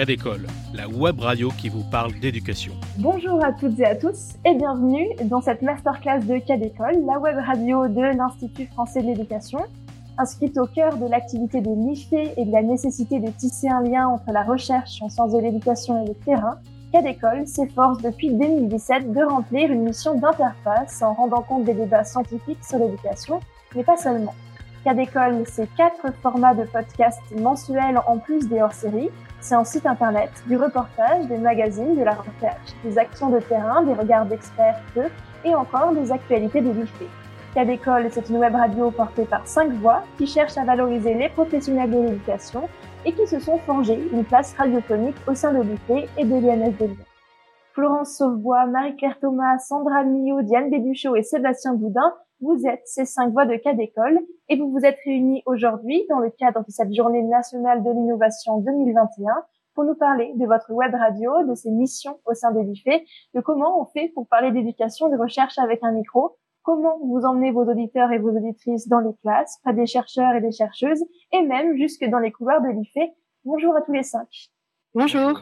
Cas d'école, la web radio qui vous parle d'éducation. Bonjour à toutes et à tous et bienvenue dans cette masterclass de Cas d'école, la web radio de l'Institut français de l'éducation. Inscrite au cœur de l'activité de l'IFE et de la nécessité de tisser un lien entre la recherche en sciences de l'éducation et le terrain, Cas d'école s'efforce depuis 2017 de remplir une mission d'interface en rendant compte des débats scientifiques sur l'éducation, mais pas seulement. Cas d'école, c'est quatre formats de podcasts mensuels en plus des hors-séries. C'est un site internet, du reportage, des magazines, de la recherche, des actions de terrain, des regards d'experts, et encore des actualités de l'IFE. Cas d'école, c'est une web radio portée par cinq voix qui cherchent à valoriser les professionnels de l'éducation et qui se sont forgés une place radiophonique au sein de l'IFE et de l'INS de Lyon. Florence Sauvebois, Marie-Claire Thomas, Sandra Millot, Diane Béduchot et Sébastien Boudin vous êtes ces cinq voix de cas d'école et vous vous êtes réunis aujourd'hui dans le cadre de cette journée nationale de l'innovation 2021 pour nous parler de votre web radio, de ses missions au sein de l'IFE, de comment on fait pour parler d'éducation, de recherche avec un micro, comment vous emmenez vos auditeurs et vos auditrices dans les classes, près des chercheurs et des chercheuses, et même jusque dans les couloirs de l'IFE. Bonjour à tous les cinq. Bonjour.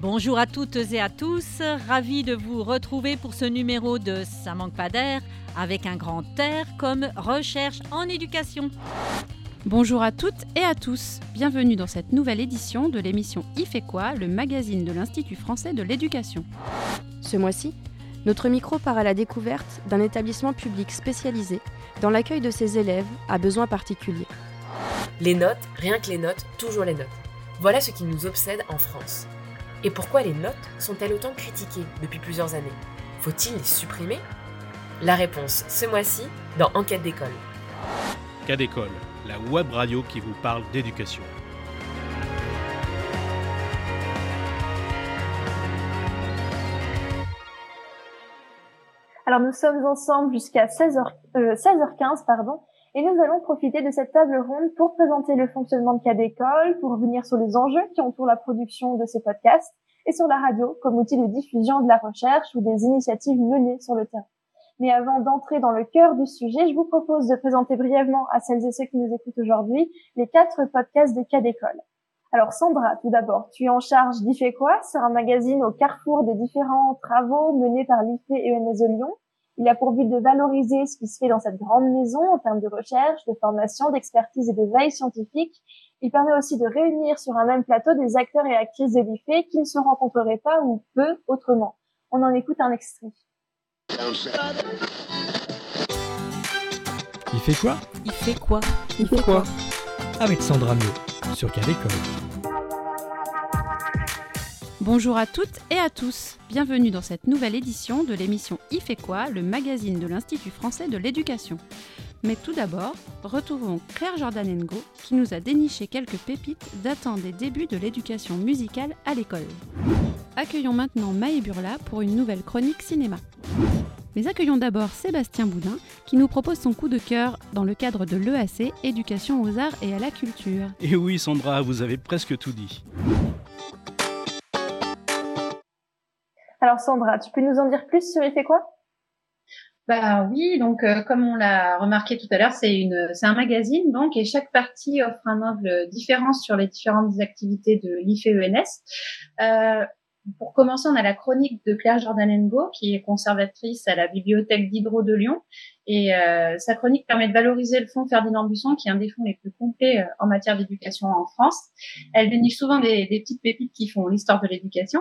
Bonjour à toutes et à tous, ravi de vous retrouver pour ce numéro de Ça manque pas d'air avec un grand air comme recherche en éducation. Bonjour à toutes et à tous, bienvenue dans cette nouvelle édition de l'émission Il fait quoi, le magazine de l'Institut français de l'éducation. Ce mois-ci, notre micro part à la découverte d'un établissement public spécialisé dans l'accueil de ses élèves à besoins particuliers. Les notes, rien que les notes, toujours les notes. Voilà ce qui nous obsède en France. Et pourquoi les notes sont-elles autant critiquées depuis plusieurs années? Faut-il les supprimer? La réponse ce mois-ci dans Enquête d'école. Cas d'école, la web radio qui vous parle d'éducation. Alors nous sommes ensemble jusqu'à 16h, 16h15 pardon, et nous allons profiter de cette table ronde pour présenter le fonctionnement de cas d'école, pour revenir sur les enjeux qui entourent la production de ces podcasts et sur la radio comme outil de diffusion de la recherche ou des initiatives menées sur le terrain. Mais avant d'entrer dans le cœur du sujet, je vous propose de présenter brièvement à celles et ceux qui nous écoutent aujourd'hui les quatre podcasts de cas d'école. Alors Sandra, tout d'abord, tu es en charge d'IFE quoi C'est un magazine au carrefour des différents travaux menés par l'IFE et ENS Lyon il a pour but de valoriser ce qui se fait dans cette grande maison en termes de recherche, de formation, d'expertise et de veille scientifique. Il permet aussi de réunir sur un même plateau des acteurs et actrices de l'IFE qui ne se rencontreraient pas ou peu autrement. On en écoute un extrait. Il fait quoi? Il fait quoi? Il fait quoi? Avec Sandra Mio sur Cal Bonjour à toutes et à tous. Bienvenue dans cette nouvelle édition de l'émission Il fait quoi, le magazine de l'Institut français de l'éducation. Mais tout d'abord, retrouvons Claire Jordanengo qui nous a déniché quelques pépites datant des débuts de l'éducation musicale à l'école. Accueillons maintenant Maë Burla pour une nouvelle chronique cinéma. Mais accueillons d'abord Sébastien Boudin qui nous propose son coup de cœur dans le cadre de l'EAC, Éducation aux arts et à la culture. Et oui Sandra, vous avez presque tout dit. Alors Sandra, tu peux nous en dire plus sur Il quoi? Bah oui, donc euh, comme on l'a remarqué tout à l'heure, c'est une c'est un magazine donc et chaque partie offre un angle différent sur les différentes activités de l'IFE-ENS. Euh, pour commencer, on a la chronique de Claire Jordanengo, qui est conservatrice à la bibliothèque d'Hydro de Lyon. Et euh, sa chronique permet de valoriser le fonds Ferdinand Busson, qui est un des fonds les plus complets euh, en matière d'éducation en France. Elle déniche souvent des, des petites pépites qui font l'histoire de l'éducation.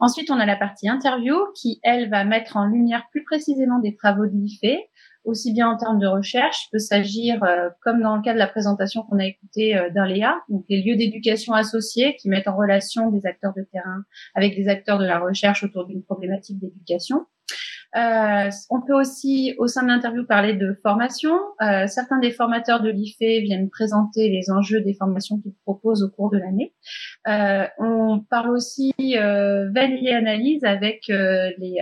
Ensuite, on a la partie interview qui, elle, va mettre en lumière plus précisément des travaux de l'IFE, aussi bien en termes de recherche, peut s'agir, euh, comme dans le cas de la présentation qu'on a écoutée euh, d'un Léa, donc les lieux d'éducation associés qui mettent en relation des acteurs de terrain avec des acteurs de la recherche autour d'une problématique d'éducation. Euh, on peut aussi, au sein de l'interview, parler de formation. Euh, certains des formateurs de l'IFE viennent présenter les enjeux des formations qu'ils proposent au cours de l'année. Euh, on parle aussi veille et analyse avec les,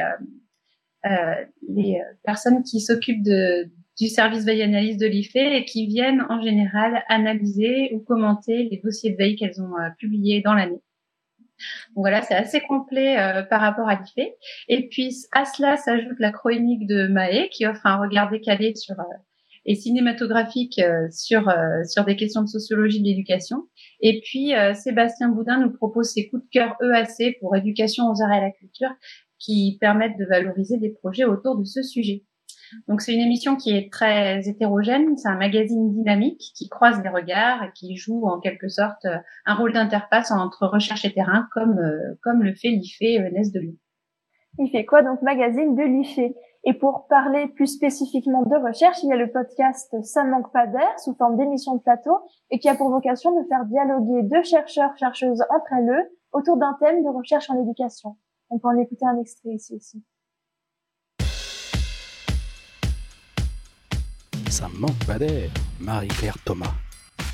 personnes qui s'occupent du service veille et analyse de l'IFE et qui viennent en général analyser ou commenter les dossiers de veille qu'elles ont publiés dans l'année. Donc voilà, c'est assez complet euh, par rapport à l'IFE. Et puis à cela s'ajoute la chronique de Maë qui offre un regard décalé sur euh, et cinématographique euh, sur sur des questions de sociologie de l'éducation. Et puis Sébastien Boudin nous propose ses coups de cœur EAC pour éducation aux arts et à la culture qui permettent de valoriser des projets autour de ce sujet. Donc c'est une émission qui est très hétérogène, c'est un magazine dynamique qui croise les regards et qui joue en quelque sorte euh, un rôle d'interface entre recherche et terrain comme euh, comme le fait l'IFE ENS de Lyon. Il fait quoi donc magazine de l'IFE? Et pour parler plus spécifiquement de recherche, il y a le podcast Ça manque pas d'air sous forme d'émission de plateau et qui a pour vocation de faire dialoguer deux chercheurs chercheuses entre elles autour d'un thème de recherche en éducation. On peut en écouter un extrait ici aussi. Ça manque pas d'air, Marie-Claire Thomas.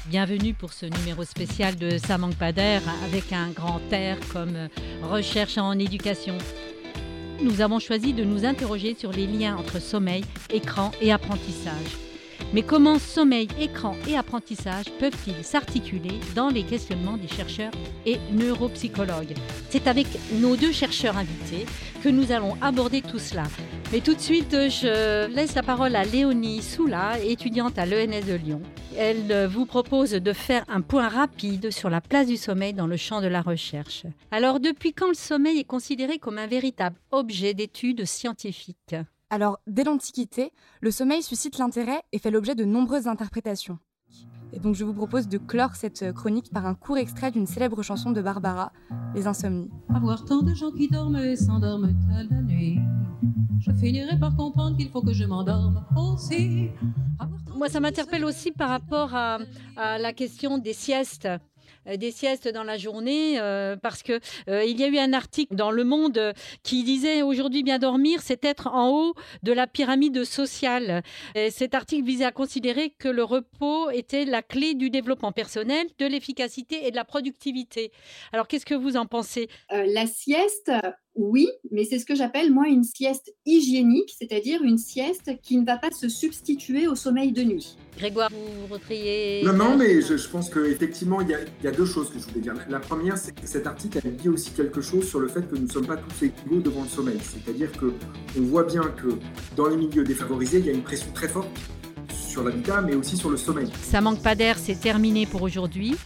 Bienvenue pour ce numéro spécial de Ça manque avec un grand air comme recherche en éducation. Nous avons choisi de nous interroger sur les liens entre sommeil, écran et apprentissage. Mais comment sommeil, écran et apprentissage peuvent-ils s'articuler dans les questionnements des chercheurs et neuropsychologues? C'est avec nos deux chercheurs invités que nous allons aborder tout cela. Mais tout de suite, je laisse la parole à Léonie Soula, étudiante à l'ENS de Lyon. Elle vous propose de faire un point rapide sur la place du sommeil dans le champ de la recherche. Alors, depuis quand le sommeil est considéré comme un véritable objet d'étude scientifique? Alors, dès l'Antiquité, le sommeil suscite l'intérêt et fait l'objet de nombreuses interprétations. Et donc je vous propose de clore cette chronique par un court extrait d'une célèbre chanson de Barbara, Les Insomnies. Avoir tant de gens qui dorment et s'endorment à la nuit, je finirai par comprendre qu'il faut que je m'endorme aussi. Moi, ça m'interpelle aussi par rapport à, à la question des siestes. Euh, des siestes dans la journée euh, parce que euh, il y a eu un article dans Le Monde qui disait aujourd'hui bien dormir, c'est être en haut de la pyramide sociale. Et cet article visait à considérer que le repos était la clé du développement personnel, de l'efficacité et de la productivité. Alors qu'est-ce que vous en pensez? La sieste, oui, mais c'est ce que j'appelle moi une sieste hygiénique, c'est-à-dire une sieste qui ne va pas se substituer au sommeil de nuit. Grégoire, vous retriez Non, non, mais je, pense qu'effectivement, il, il, y a deux choses que je voulais dire. La première, c'est que cet article a dit aussi quelque chose sur le fait que nous ne sommes pas tous égaux devant le sommeil. C'est-à-dire qu'on voit bien que dans les milieux défavorisés, il y a une pression très forte sur l'habitat, mais aussi sur le sommeil. Ça manque pas d'air, c'est terminé pour aujourd'hui.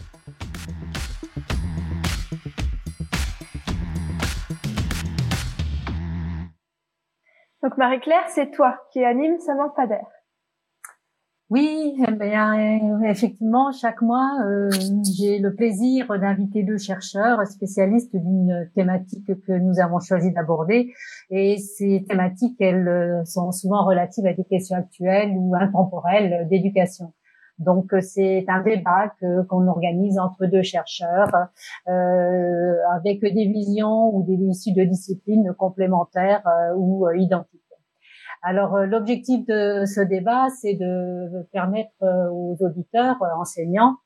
Donc Marie-Claire, c'est toi qui anime Ça manque pas d'air. Oui, eh bien, effectivement, chaque mois, euh, j'ai le plaisir d'inviter deux chercheurs spécialistes d'une thématique que nous avons choisi d'aborder. Et ces thématiques, elles euh, sont souvent relatives à des questions actuelles ou intemporelles d'éducation. Donc c'est un débat que qu'on organise entre deux chercheurs euh, avec des visions ou des issues de disciplines complémentaires euh, ou euh, identiques. Alors l'objectif de ce débat, c'est de permettre aux auditeurs, enseignants,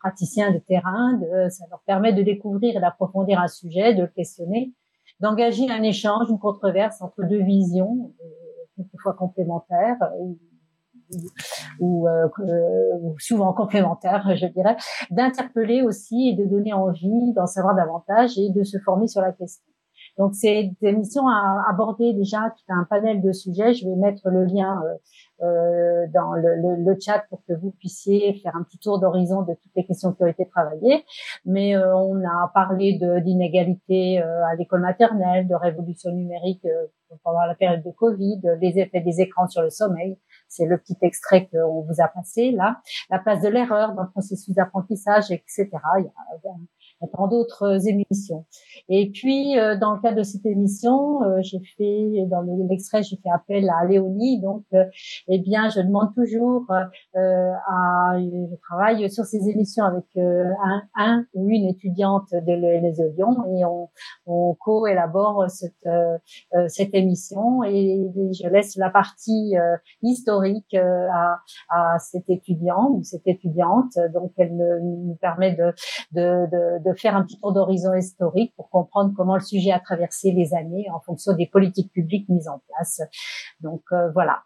praticiens de terrain, ça leur permet de découvrir et d'approfondir un sujet, de le questionner, d'engager un échange, une controverse entre deux visions, quelquefois complémentaires, ou, euh, souvent complémentaires, je dirais, d'interpeller aussi et de donner envie d'en savoir davantage et de se former sur la question. Donc c'est une émission à aborder déjà tout un panel de sujets. Je vais mettre le lien euh, euh dans le, le, le, chat pour que vous puissiez faire un petit tour d'horizon de toutes les questions qui ont été travaillées. Mais euh, on a parlé d'inégalité euh, à l'école maternelle, de révolution numérique pendant la période de Covid, les effets des écrans sur le sommeil, c'est le petit extrait qu'on vous a passé là. La place de l'erreur dans le processus d'apprentissage, etc. tant d'autres émissions. Et puis, euh, dans le cadre de cette émission, euh, j'ai fait, dans l'extrait, j'ai fait appel à Léonie. Donc, euh, eh bien, je demande toujours à, je travaille sur ces émissions avec un, un, ou une étudiante de l'ENS Lyon et on, on co-élabore cette, cette émission et je laisse la partie historique à, à cet étudiant ou cette étudiante. Donc, elle nous permet de, de, de, de faire un petit tour d'horizon historique pour comprendre comment le sujet a traversé les années en fonction des politiques publiques mises en place. Donc euh, voilà.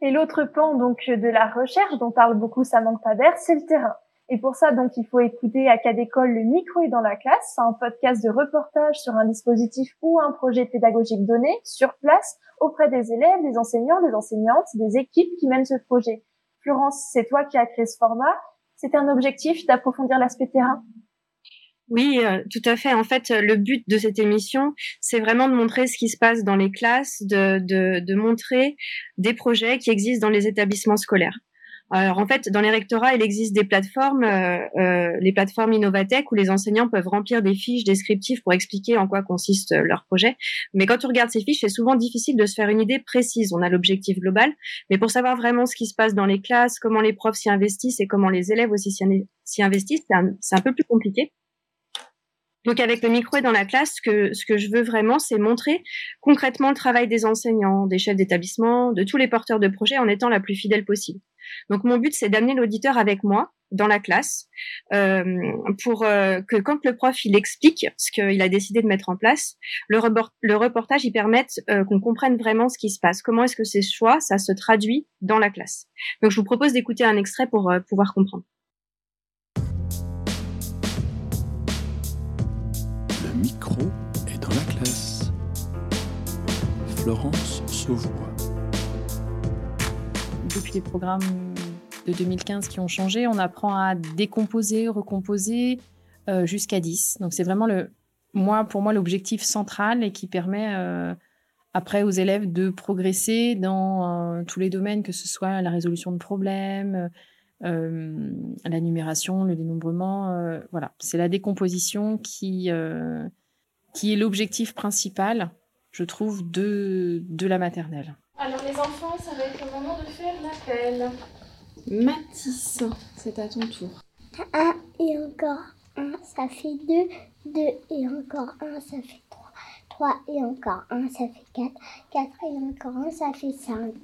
Et l'autre pan donc de la recherche dont parle beaucoup Samantha Pader, c'est le terrain. Et pour ça, donc, il faut écouter à cas d'école le micro est dans la classe, un podcast de reportage sur un dispositif ou un projet pédagogique donné sur place auprès des élèves, des enseignants, des enseignantes, des équipes qui mènent ce projet. Florence, c'est toi qui as créé ce format. C'était un objectif d'approfondir l'aspect terrain? Oui, euh, tout à fait. En fait, le but de cette émission, c'est vraiment de montrer ce qui se passe dans les classes, de montrer des projets qui existent dans les établissements scolaires. Alors en fait, dans les rectorats, il existe des plateformes, euh, euh, les plateformes Innovatech, où les enseignants peuvent remplir des fiches descriptives pour expliquer en quoi consiste euh, leur projet. Mais quand on regarde ces fiches, c'est souvent difficile de se faire une idée précise. On a l'objectif global, mais pour savoir vraiment ce qui se passe dans les classes, comment les profs s'y investissent et comment les élèves aussi s'y investissent, c'est un, peu plus compliqué. Donc avec le micro et dans la classe, ce que, ce que je veux vraiment, c'est montrer concrètement le travail des enseignants, des chefs d'établissement, de tous les porteurs de projets en étant la plus fidèle possible. Donc mon but, c'est d'amener l'auditeur avec moi dans la classe euh, pour euh, que quand le prof il explique ce qu'il a décidé de mettre en place, le, le reportage il permette euh, qu'on comprenne vraiment ce qui se passe. Comment est-ce que ces choix ça se traduit dans la classe. Donc je vous propose d'écouter un extrait pour euh, pouvoir comprendre. Florence Sauvois depuis les programmes de 2015 qui ont changé, on apprend à décomposer, recomposer euh, jusqu'à 10. Donc c'est vraiment le, moi, pour moi l'objectif central et qui permet euh, après aux élèves de progresser dans euh, tous les domaines, que ce soit la résolution de problèmes, la numération, le dénombrement. voilà, c'est la décomposition qui, qui est l'objectif principal, je trouve, de, de la maternelle. Alors les enfants, ça va être le moment de faire l'appel. Mathis, c'est à ton tour. 1 et encore 1, ça fait 2. 2 et encore 1, ça fait 3. 3 et encore 1, ça fait 4. 4 et encore 1, ça fait 5.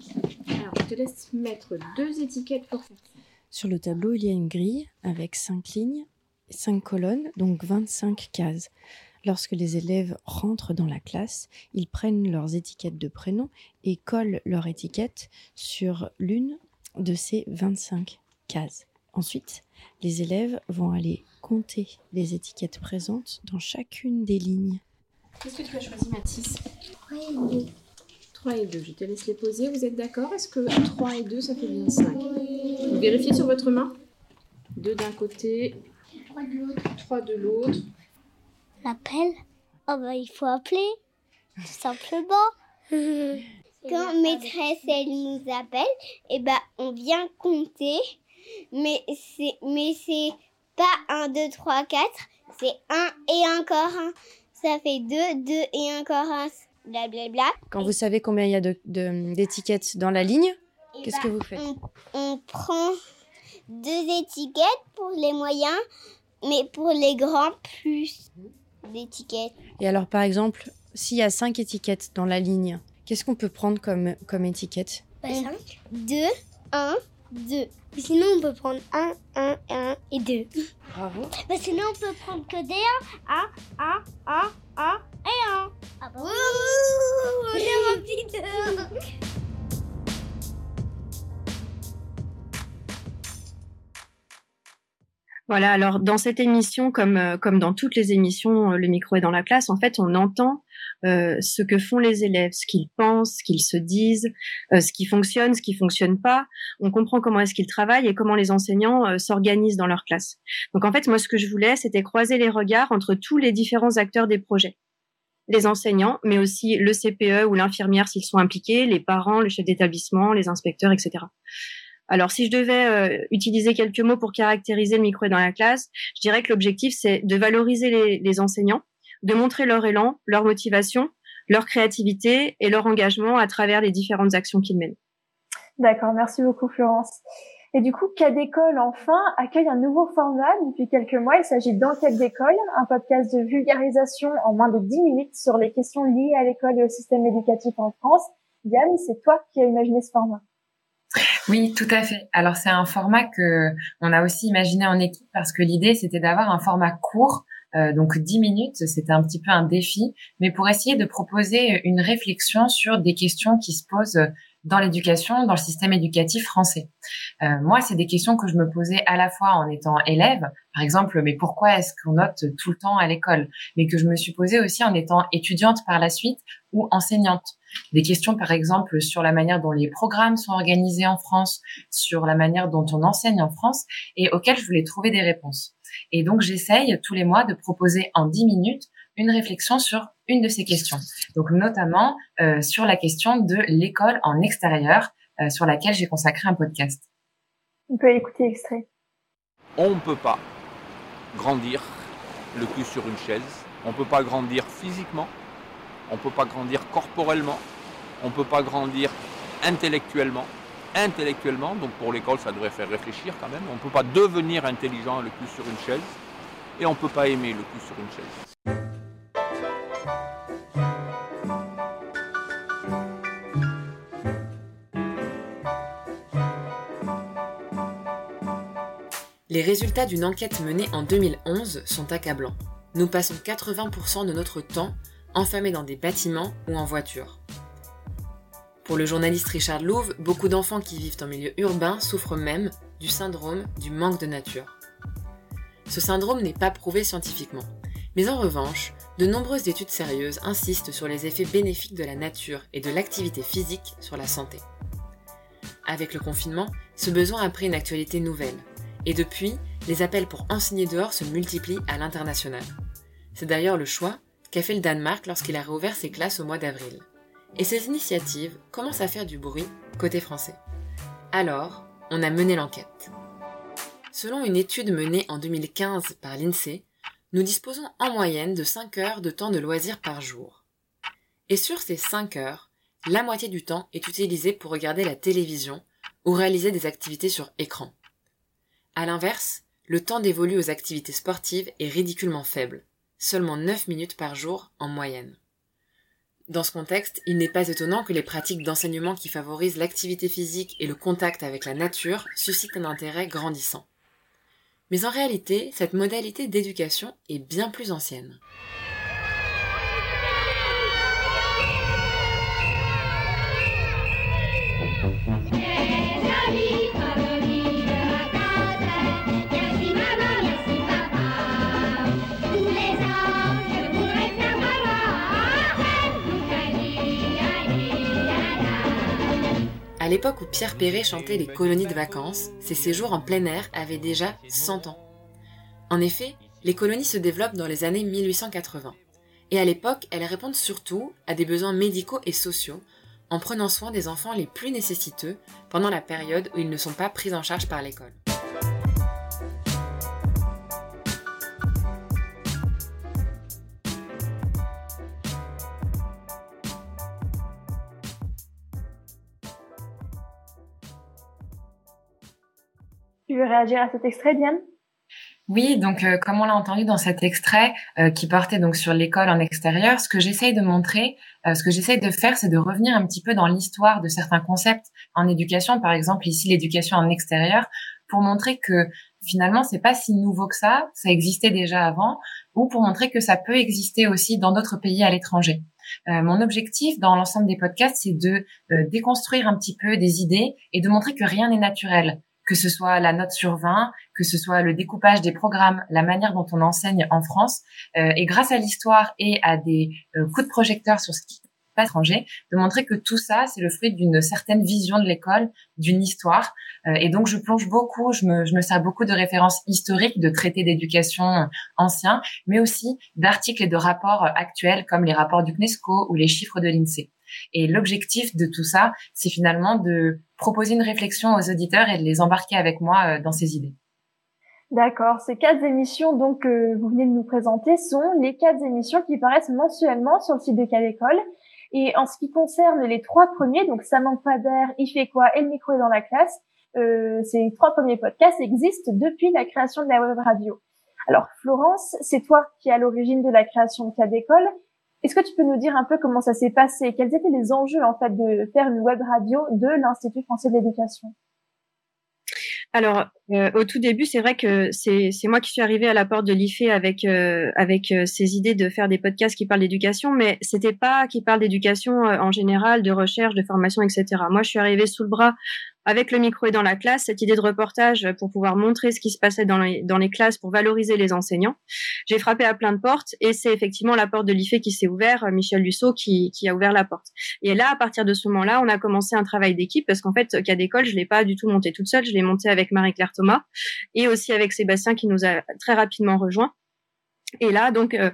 Alors, je te laisse mettre deux étiquettes pour faire ça. Sur le tableau, il y a une grille avec 5 lignes, 5 colonnes, donc 25 cases. Lorsque les élèves rentrent dans la classe, ils prennent leurs étiquettes de prénom et collent leur étiquette sur l'une de ces 25 cases. Ensuite, les élèves vont aller compter les étiquettes présentes dans chacune des lignes. Qu'est-ce que tu as choisi, Mathis? 3 et 2. 3 et 2, je te laisse les poser. Vous êtes d'accord? Est-ce que 3 et 2, ça fait bien 5 Vous vérifiez sur votre main? 2 d'un côté, 3 de l'autre. 3 de l'autre. L'appel Oh bah il faut appeler, tout simplement. Quand maîtresse elle nous appelle, et eh ben on vient compter, mais c'est mais c'est pas 1, 2, 3, 4, c'est 1 et encore 1. Ça fait 2, 2 et encore 1, blablabla. Quand vous savez combien il y a d'étiquettes de, dans la ligne, eh qu'est-ce que ben, vous faites? on, on prend deux étiquettes pour les moyens, mais pour les grands, plus d'étiquettes. Et alors, par exemple, s'il y a cinq étiquettes dans la ligne, qu'est-ce qu'on peut prendre comme, comme étiquette? 5, 2, 1, 2. Sinon, on peut prendre 1, 1, 1 et 2. Bravo. Bah, sinon, on peut prendre que des 1, 1, 1, 1, 1 et 1. Ah bah Ouh, on est rempli Voilà, alors dans cette émission, comme, euh, comme dans toutes les émissions, euh, le micro est dans la classe, en fait, on entend euh, ce que font les élèves, ce qu'ils pensent, ce qu'ils se disent, ce qui fonctionne, ce qui fonctionne pas. On comprend comment est-ce qu'ils travaillent et comment les enseignants s'organisent dans leur classe. Donc en fait, moi, ce que je voulais, c'était croiser les regards entre tous les différents acteurs des projets. Les enseignants, mais aussi le CPE ou l'infirmière s'ils sont impliqués, les parents, le chef d'établissement, les inspecteurs, etc. Alors, si je devais euh, utiliser quelques mots pour caractériser le micro dans la classe, je dirais que l'objectif, c'est de valoriser les, enseignants, de montrer leur élan, leur motivation, leur créativité et leur engagement à travers les différentes actions qu'ils mènent. D'accord, merci beaucoup Florence. Et du coup, Cas d'école, enfin, accueille un nouveau format depuis quelques mois. Il s'agit d'Enquête d'école, un podcast de vulgarisation en moins de 10 minutes sur les questions liées à l'école et au système éducatif en France. Yann, c'est toi qui as imaginé ce format. Oui, tout à fait. Alors c'est un format que on a aussi imaginé en équipe parce que l'idée c'était d'avoir un format court, euh, donc 10 minutes, c'était un petit peu un défi, mais pour essayer de proposer une réflexion sur des questions qui se posent dans l'éducation, dans le système éducatif français. Euh, moi, c'est des questions que je me posais à la fois en étant élève, par exemple, mais pourquoi est-ce qu'on note tout le temps à l'école? Mais que je me suis posée aussi en étant étudiante par la suite ou enseignante. Des questions, par exemple, sur la manière dont les programmes sont organisés en France, sur la manière dont on enseigne en France, et auxquelles je voulais trouver des réponses. Et donc, j'essaye tous les mois de proposer en 10 minutes une réflexion sur une de ces questions. Donc notamment euh, sur la question de l'école en extérieur, euh, sur laquelle j'ai consacré un podcast. On peut écouter l'extrait. On ne peut pas grandir le cul sur une chaise. On ne peut pas grandir physiquement. On ne peut pas grandir corporellement. On ne peut pas grandir intellectuellement. Intellectuellement, donc pour l'école, ça devrait faire réfléchir quand même. On ne peut pas devenir intelligent le cul sur une chaise. Et on ne peut pas aimer le cul sur une chaise. Les résultats d'une enquête menée en 2011 sont accablants. Nous passons 80% de notre temps enfermés dans des bâtiments ou en voiture. Pour le journaliste Richard Louve, beaucoup d'enfants qui vivent en milieu urbain souffrent même du syndrome du manque de nature. Ce syndrome n'est pas prouvé scientifiquement, mais en revanche, de nombreuses études sérieuses insistent sur les effets bénéfiques de la nature et de l'activité physique sur la santé. Avec le confinement, ce besoin a pris une actualité nouvelle, et depuis, les appels pour enseigner dehors se multiplient à l'international. C'est d'ailleurs le choix qu'a fait le Danemark lorsqu'il a réouvert ses classes au mois d'avril. Et ces initiatives commencent à faire du bruit côté français. Alors, on a mené l'enquête. Selon une étude menée en 2015 par l'INSEE, nous disposons en moyenne de 5 heures de temps de loisirs par jour. Et sur ces 5 heures, la moitié du temps est utilisé pour regarder la télévision ou réaliser des activités sur écran. À l'inverse, le temps dévolu aux activités sportives est ridiculement faible, seulement 9 minutes par jour en moyenne. Dans ce contexte, il n'est pas étonnant que les pratiques d'enseignement qui favorisent l'activité physique et le contact avec la nature suscitent un intérêt grandissant. Mais en réalité, cette modalité d'éducation est bien plus ancienne. À l'époque où Pierre Perret chantait les colonies de vacances, ces séjours en plein air avaient déjà 100 ans. En effet, les colonies se développent dans les années 1880. Et à l'époque, elles répondent surtout à des besoins médicaux et sociaux, en prenant soin des enfants les plus nécessiteux pendant la période où ils ne sont pas pris en charge par l'école. Tu veux réagir à cet extrait, Diane? Oui, donc euh, comme on l'a entendu dans cet extrait euh, qui portait donc sur l'école en extérieur, ce que j'essaye de montrer, euh, ce que j'essaye de faire, c'est de revenir un petit peu dans l'histoire de certains concepts en éducation, par exemple ici l'éducation en extérieur, pour montrer que finalement c'est pas si nouveau que ça, ça existait déjà avant, ou pour montrer que ça peut exister aussi dans d'autres pays à l'étranger. mon objectif dans l'ensemble des podcasts, c'est de déconstruire un petit peu des idées et de montrer que rien n'est naturel que ce soit la note sur 20, que ce soit le découpage des programmes, la manière dont on enseigne en France. Euh, et grâce à l'histoire et à des euh, coups de projecteur sur ce qui passe étranger, de montrer que tout ça, c'est le fruit d'une certaine vision de l'école, d'une histoire. Euh, et donc, je plonge beaucoup, je me, je me sers beaucoup de références historiques, de traités d'éducation anciens, mais aussi d'articles et de rapports actuels comme les rapports du CNESCO ou les chiffres de l'INSEE. Et l'objectif de tout ça, c'est finalement de proposer une réflexion aux auditeurs et de les embarquer avec moi euh, dans ces idées. D'accord. Ces quatre émissions donc que vous venez de nous présenter sont les quatre émissions qui paraissent mensuellement sur le site de Cadécole. Et en ce qui concerne les trois premiers, donc ça manque pas d'air, il fait quoi et le micro est dans la classe, euh, ces trois premiers podcasts existent depuis la création de la web radio. Alors Florence, c'est toi qui es à l'origine de la création de Cadécole. Est-ce que tu peux nous dire un peu comment ça s'est passé? Quels étaient les enjeux en fait de faire une web radio de l'Institut français de l'éducation? Alors, euh, au tout début, c'est vrai que c'est moi qui suis arrivée à la porte de l'IFE avec euh, avec euh, ces idées de faire des podcasts qui parlent d'éducation, mais c'était pas qui parlent d'éducation en général, de recherche, de formation, etc. Moi, je suis arrivée sous le bras avec le micro et dans la classe, cette idée de reportage pour pouvoir montrer ce qui se passait dans les, classes pour valoriser les enseignants. J'ai frappé à plein de portes et c'est effectivement la porte de l'IFE qui s'est ouverte, Michel Lusso qui, a ouvert la porte. Et là, à partir de ce moment-là, on a commencé un travail d'équipe parce qu'en fait, cas d'école, je l'ai pas du tout monté toute seule, je l'ai monté avec Marie-Claire Thomas et aussi avec Sébastien qui nous a très rapidement rejoint. Et là, donc, euh,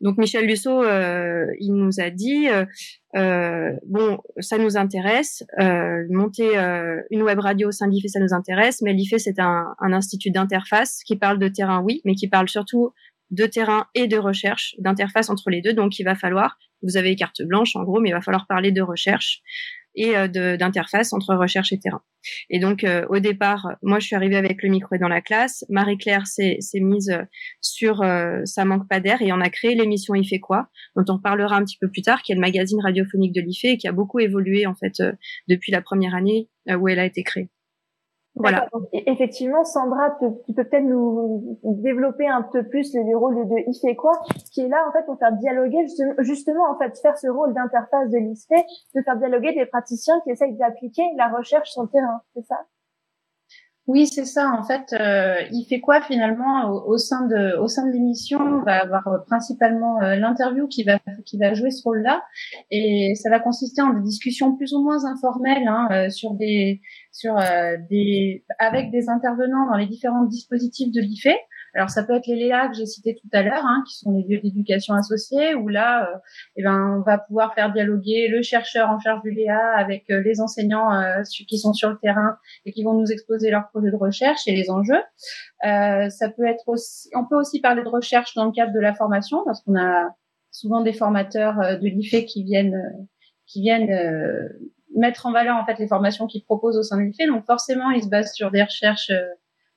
donc Michel Lusso, euh, il nous a dit, euh, bon, ça nous intéresse, monter une web radio au sein de l'IFE, ça nous intéresse, mais l'IFE, c'est un, un, institut d'interface qui parle de terrain, oui, mais qui parle surtout de terrain et de recherche, d'interface entre les deux. Donc, il va falloir, vous avez carte blanche en gros, mais il va falloir parler de recherche et euh, d'interface entre recherche et terrain. Et donc euh, au départ, moi je suis arrivée avec le micro dans la classe, Marie-Claire s'est mise euh, sur ça manque pas d'air et on a créé l'émission Il fait quoi, dont on parlera un petit peu plus tard, qui est le magazine radiophonique de l'IFE et qui a beaucoup évolué en fait depuis la première année où elle a été créée. Voilà. effectivement, Sandra, tu peux peut-être nous développer un peu plus le, rôle de IFE quoi, qui est là en fait pour faire dialoguer justement, justement en fait faire ce rôle d'interface de l'IFE, de faire dialoguer des praticiens qui essayent d'appliquer la recherche sur le terrain, c'est ça? Oui, c'est ça. En fait, euh, il fait quoi finalement au, sein de au sein de l'émission? On va avoir euh, principalement euh, l'interview qui va qui va jouer ce rôle-là, et ça va consister en des discussions plus ou moins informelles hein, sur des sur des avec des intervenants dans les différents dispositifs de l'IFE. Alors ça peut être les Léa que j'ai cité tout à l'heure, hein, qui sont les lieux d'éducation associés, où là, euh, eh ben, on va pouvoir faire dialoguer le chercheur en charge du Léa avec euh, les enseignants euh, qui sont sur le terrain et qui vont nous exposer leurs projets de recherche et les enjeux. ça peut être aussi, on peut aussi parler de recherche dans le cadre de la formation, parce qu'on a souvent des formateurs de l'IFE qui viennent, qui viennent mettre en valeur en fait les formations qu'ils proposent au sein de l'IFE. Donc forcément, ils se basent sur des recherches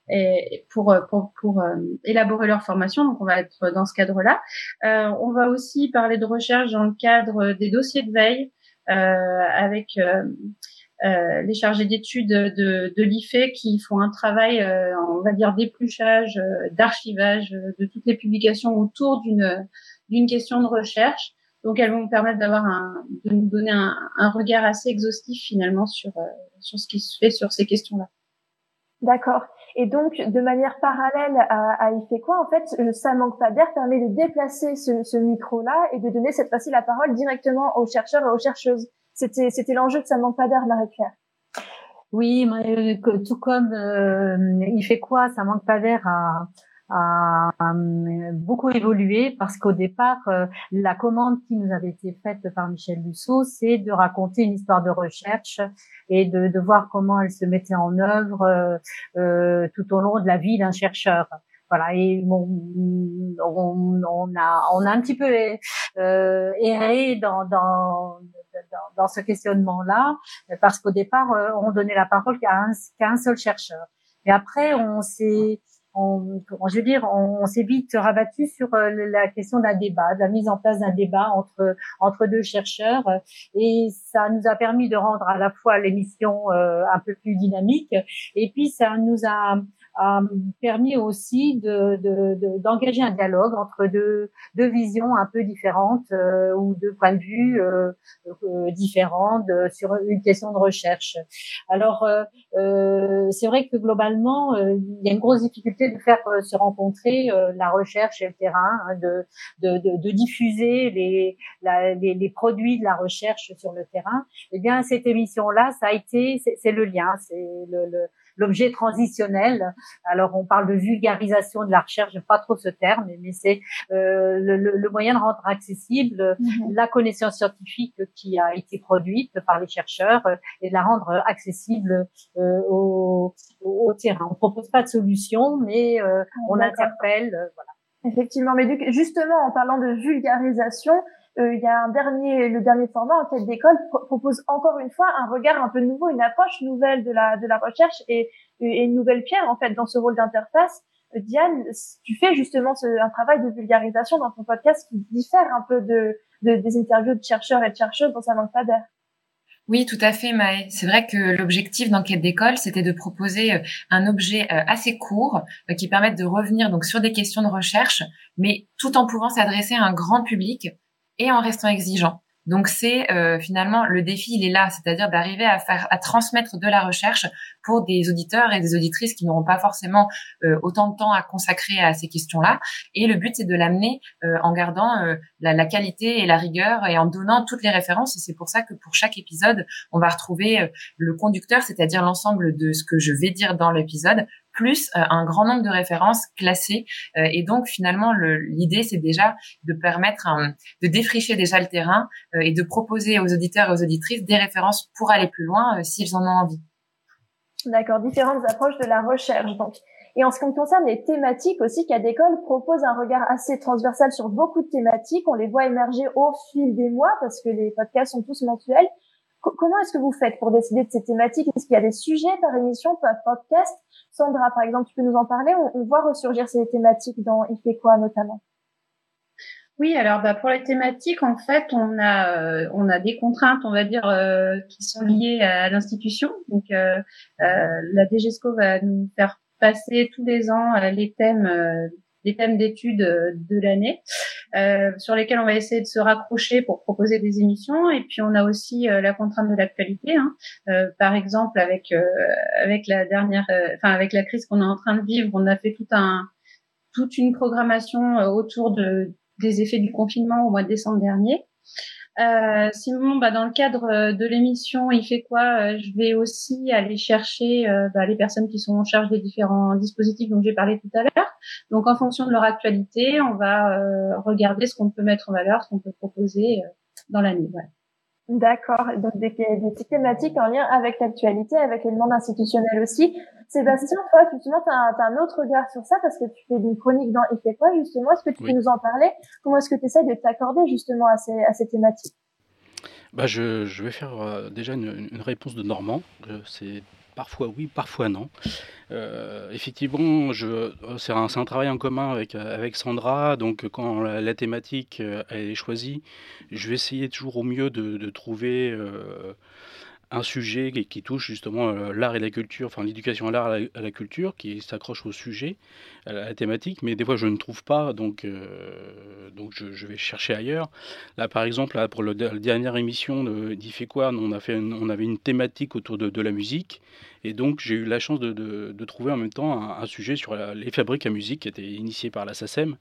et pour, pour, pour euh, élaborer leur formation. Donc, on va être dans ce cadre-là. Euh, on va aussi parler de recherche dans le cadre des dossiers de veille euh, avec euh, les chargés d'études de, de l'IFE qui font un travail, on va dire, d'épluchage, d'archivage de toutes les publications autour d'une d'une question de recherche. Donc, elles vont nous permettre d'avoir un, de nous donner un, un, regard assez exhaustif finalement sur sur ce qui se fait sur ces questions-là. D'accord. Et donc, de manière parallèle à, à Il fait quoi, en fait, ça manque pas d'air permet de déplacer ce, ce micro-là et de donner cette fois-ci la parole directement aux chercheurs et aux chercheuses. C'était, c'était l'enjeu de ça manque pas d'air, Marie-Claire. Oui, mais, tout comme euh, il fait quoi, ça manque pas d'air à, a, beaucoup évolué parce qu'au départ, euh, la commande qui nous avait été faite par Michel Lusso, c'est de raconter une histoire de recherche et de, de voir comment elle se mettait en œuvre euh, euh tout au long de la vie d'un chercheur. Voilà, et bon, on, on, a, on a un petit peu euh, erré dans, dans, dans, ce questionnement-là, parce qu'au départ, euh, on donnait la parole qu'à un, qu'à un seul chercheur. Et après, on s'est on, je veux dire, on, s'est vite rabattu sur euh, la question d'un débat, de la mise en place d'un débat entre entre deux chercheurs, et ça nous a permis de rendre à la fois l'émission euh, un peu plus dynamique, et puis ça nous a a permis aussi de, d'engager un dialogue entre deux, deux visions un peu différentes euh, ou deux points de vue euh, euh différents sur une question de recherche. Alors, euh, c'est vrai que globalement, il y a une grosse difficulté de faire se rencontrer la recherche et le terrain, hein, de, de, de, diffuser les, les, les, produits de la recherche sur le terrain. Eh bien, cette émission-là, ça a été, c'est, le lien, c'est le, le l'objet transitionnel. Alors on parle de vulgarisation de la recherche, j'aime pas trop ce terme, mais c'est euh, le, le, moyen de rendre accessible mhm. la connaissance scientifique qui a été produite par les chercheurs euh, et de la rendre accessible euh, au, au, terrain. On propose pas de solution, mais euh, on interpelle. Euh, voilà. Effectivement, mais justement en parlant de vulgarisation, euh, il y a un dernier, le dernier format en tête d'école propose encore une fois un regard un peu nouveau, une approche nouvelle de la de la recherche et, une nouvelle pierre en fait dans ce rôle d'interface. Euh, Diane, tu fais justement ce, un travail de vulgarisation dans ton podcast qui diffère un peu de, de des interviews de chercheurs et de chercheuses dans sa pas d'air. Oui, tout à fait, Maë. C'est vrai que l'objectif d'enquête d'école, c'était de proposer euh, un objet euh, assez court euh, qui permette de revenir donc sur des questions de recherche, mais tout en pouvant s'adresser à un grand public et en restant exigeant. Donc c'est euh, finalement le défi, il est là, c'est-à-dire d'arriver à faire, à transmettre de la recherche pour des auditeurs et des auditrices qui n'auront pas forcément euh, autant de temps à consacrer à ces questions-là. Et le but, c'est de l'amener euh, en gardant la, la, qualité et la rigueur et en donnant toutes les références. Et c'est pour ça que pour chaque épisode, on va retrouver le conducteur, c'est-à-dire l'ensemble de ce que je vais dire dans l'épisode, plus euh, un grand nombre de références classées. Euh, et donc finalement, l'idée, c'est déjà de permettre de défricher déjà le terrain euh, et de proposer aux auditeurs et aux auditrices des références pour aller plus loin s'ils en ont envie. D'accord, différentes approches de la recherche. Donc, et en ce qui concerne les thématiques aussi, Cadécole propose un regard assez transversal sur beaucoup de thématiques. On les voit émerger au fil des mois parce que les podcasts sont tous mensuels. comment est-ce que vous faites pour décider de ces thématiques? Est-ce qu'il y a des sujets par émission, par podcast? Sandra, par exemple, tu peux nous en parler? On, voit ressurgir ces thématiques dans Il fait quoi notamment? Oui, alors bah, pour les thématiques, en fait, on a euh, des contraintes, on va dire, euh, qui sont liées à l'institution. Donc, euh, la DGESCO va nous faire passer tous les ans les thèmes des thèmes d'études euh, de l'année euh, sur lesquels on va essayer de se raccrocher pour proposer des émissions. Et puis on a aussi euh, la contrainte de l'actualité. Hein. Euh, par exemple, avec avec la dernière, enfin avec la crise qu'on est en train de vivre, on a fait tout un toute une programmation autour de des effets du confinement au mois de décembre dernier. Euh, sinon, bah, dans le cadre euh, de l'émission, il fait quoi euh, Je vais aussi aller chercher bah, les personnes qui sont en charge des différents dispositifs dont j'ai parlé tout à l'heure. Donc, en fonction de leur actualité, on va regarder ce qu'on peut mettre en valeur, ce qu'on peut proposer dans l'année. Voilà. D'accord. Donc des, des thématiques en lien avec l'actualité, avec les demandes institutionnelles aussi. Sébastien, toi, justement, tu as, un autre regard sur ça parce que tu fais une chronique dans Il fait quoi, justement Est-ce que tu peux nous en parler? Comment est-ce que tu essaies de t'accorder justement à ces, à ces thématiques? Bah je, je, vais faire euh, déjà une, une, réponse de Normand. Euh, c'est parfois oui, parfois non. Euh, effectivement, c'est un, travail en commun avec, Sandra. Donc, quand la, thématique euh, est choisie, je vais essayer toujours au mieux de, de trouver euh, un sujet qui, touche justement euh, l'art et la culture, enfin l'éducation à l'art et à la culture, qui s'accroche au sujet, à la, thématique, mais des fois je ne trouve pas, donc, euh, donc je, vais chercher ailleurs. Là, par exemple, là, pour le, la dernière émission d'Il fait quoi, on, on avait une thématique autour de, de la musique, et donc j'ai eu la chance de, trouver en même temps un, sujet sur les fabriques à musique qui était initié par la SACEM,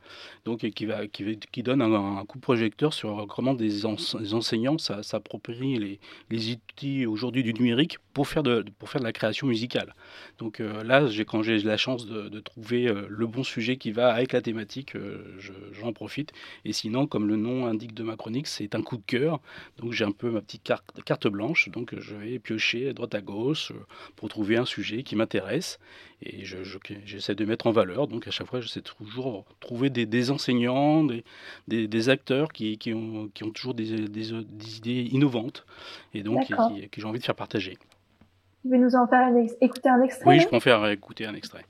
qui, donne un, coup de projecteur sur comment des, enseignants s'approprient les, les outils aujourd'hui du numérique pour faire de, la création musicale. Donc euh, là, quand j'ai la chance de, trouver euh, le bon sujet qui va avec la thématique, euh, j'en profite. Et sinon, comme le nom indique de ma chronique, c'est un coup de cœur. Donc j'ai un peu ma petite carte, carte blanche. Donc je vais piocher à droite à gauche pour trouver un sujet qui m'intéresse et j'essaie de mettre en valeur. Donc à chaque fois, j'essaie toujours trouver des, des enseignants, des, des, acteurs qui, qui, ont, qui, ont, toujours des, des, idées innovantes et donc que j'ai envie de faire partager. Tu veux nous en faire écouter un extrait Oui, je peux en faire écouter un extrait.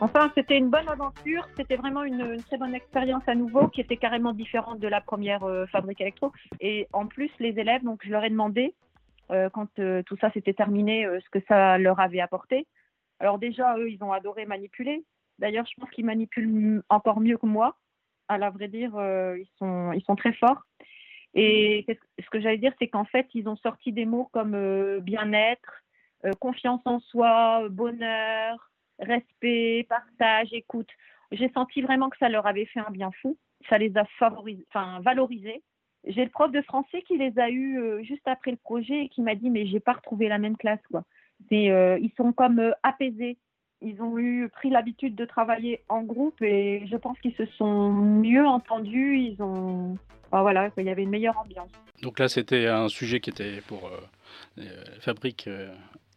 Enfin, c'était une bonne aventure. C'était vraiment une, une, très bonne expérience à nouveau, qui était carrément différente de la première euh, fabrique électro. Et en plus, les élèves, donc je leur ai demandé euh, quand euh, tout ça s'était terminé, euh, ce que ça leur avait apporté. Alors déjà, eux, ils ont adoré manipuler. D'ailleurs, je pense qu'ils manipulent encore mieux que moi. À la vrai dire, ils, sont, ils sont très forts. Et ce que j'allais dire, c'est qu'en fait, ils ont sorti des mots comme bien-être, confiance en soi, bonheur, respect, partage, écoute. J'ai senti vraiment que ça leur avait fait un bien fou. Ça les a valorisés. J'ai le prof de français qui les a eus euh, juste après le projet et qui m'a dit mais j'ai pas retrouvé la même classe quoi. C'est euh, ils sont comme euh, apaisés. Ils ont eu pris l'habitude de travailler en groupe et je pense qu'ils se sont mieux entendus. Ils ont voilà, il y avait une meilleure ambiance. Donc là, c'était un sujet qui était pour la fabrique